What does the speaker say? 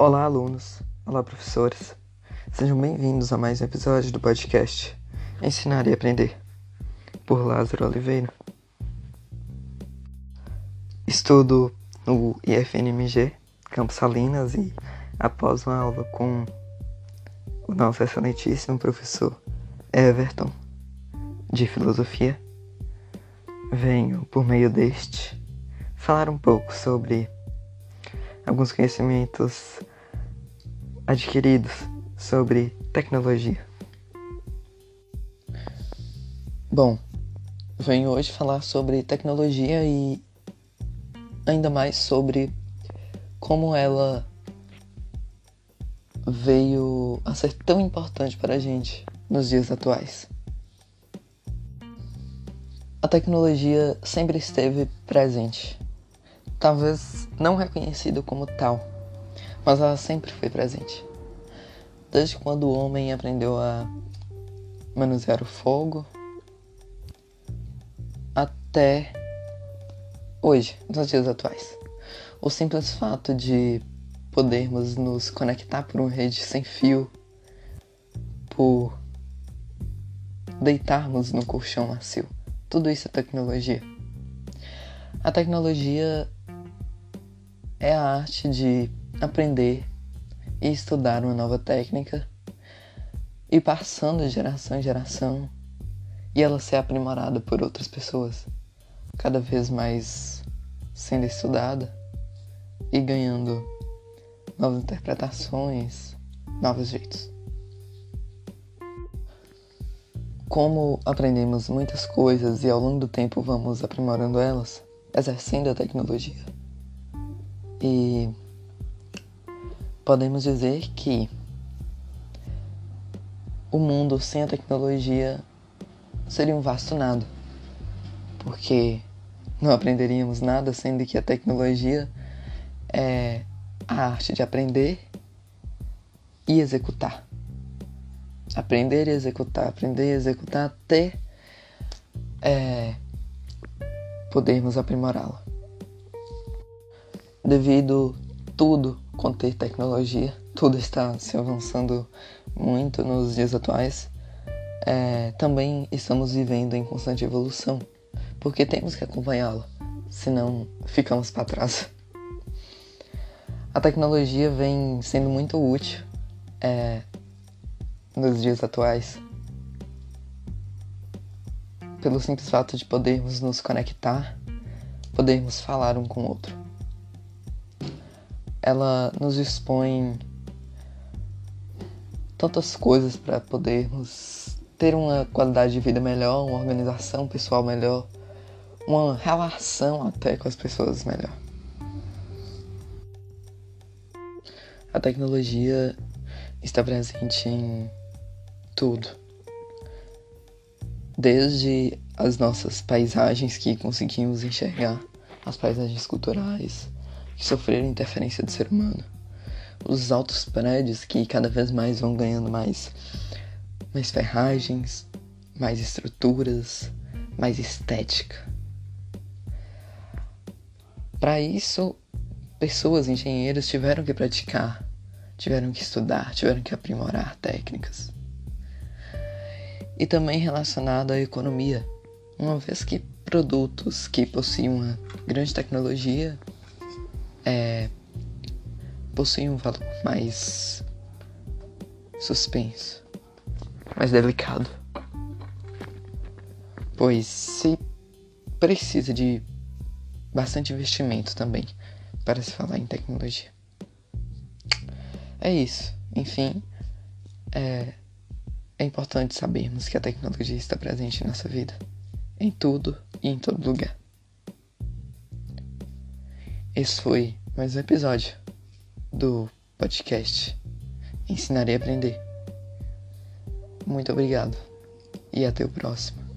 Olá, alunos. Olá, professores. Sejam bem-vindos a mais um episódio do podcast Ensinar e Aprender, por Lázaro Oliveira. Estudo no IFNMG, Campos Salinas, e após uma aula com o nosso excelentíssimo professor Everton, de Filosofia, venho, por meio deste, falar um pouco sobre alguns conhecimentos adquiridos sobre tecnologia. Bom, venho hoje falar sobre tecnologia e ainda mais sobre como ela veio a ser tão importante para a gente nos dias atuais. A tecnologia sempre esteve presente, talvez não reconhecida como tal mas ela sempre foi presente. Desde quando o homem aprendeu a manusear o fogo até hoje, nos dias atuais. O simples fato de podermos nos conectar por uma rede sem fio, por deitarmos no colchão macio, tudo isso é tecnologia. A tecnologia é a arte de aprender e estudar uma nova técnica e passando de geração em geração e ela ser aprimorada por outras pessoas, cada vez mais sendo estudada e ganhando novas interpretações, novos jeitos. Como aprendemos muitas coisas e ao longo do tempo vamos aprimorando elas, exercendo a tecnologia. E podemos dizer que o mundo sem a tecnologia seria um vasto nada, porque não aprenderíamos nada sendo que a tecnologia é a arte de aprender e executar. Aprender e executar, aprender e executar até é, podermos aprimorá-la. Devido tudo conter tecnologia, tudo está se avançando muito nos dias atuais, é, também estamos vivendo em constante evolução, porque temos que acompanhá-la, senão ficamos para trás. A tecnologia vem sendo muito útil é, nos dias atuais, pelo simples fato de podermos nos conectar, podermos falar um com o outro ela nos expõe tantas coisas para podermos ter uma qualidade de vida melhor, uma organização pessoal melhor, uma relação até com as pessoas melhor. A tecnologia está presente em tudo. Desde as nossas paisagens que conseguimos enxergar, as paisagens culturais, que sofreram interferência do ser humano. Os altos prédios que cada vez mais vão ganhando mais, mais ferragens, mais estruturas, mais estética. Para isso, pessoas, engenheiros tiveram que praticar, tiveram que estudar, tiveram que aprimorar técnicas. E também relacionado à economia, uma vez que produtos que possuem uma grande tecnologia é, possui um valor mais suspenso, mais delicado, pois se precisa de bastante investimento também para se falar em tecnologia. É isso. Enfim, é, é importante sabermos que a tecnologia está presente em nossa vida, em tudo e em todo lugar. Esse foi mais um episódio do podcast Ensinarei a Aprender. Muito obrigado e até o próximo.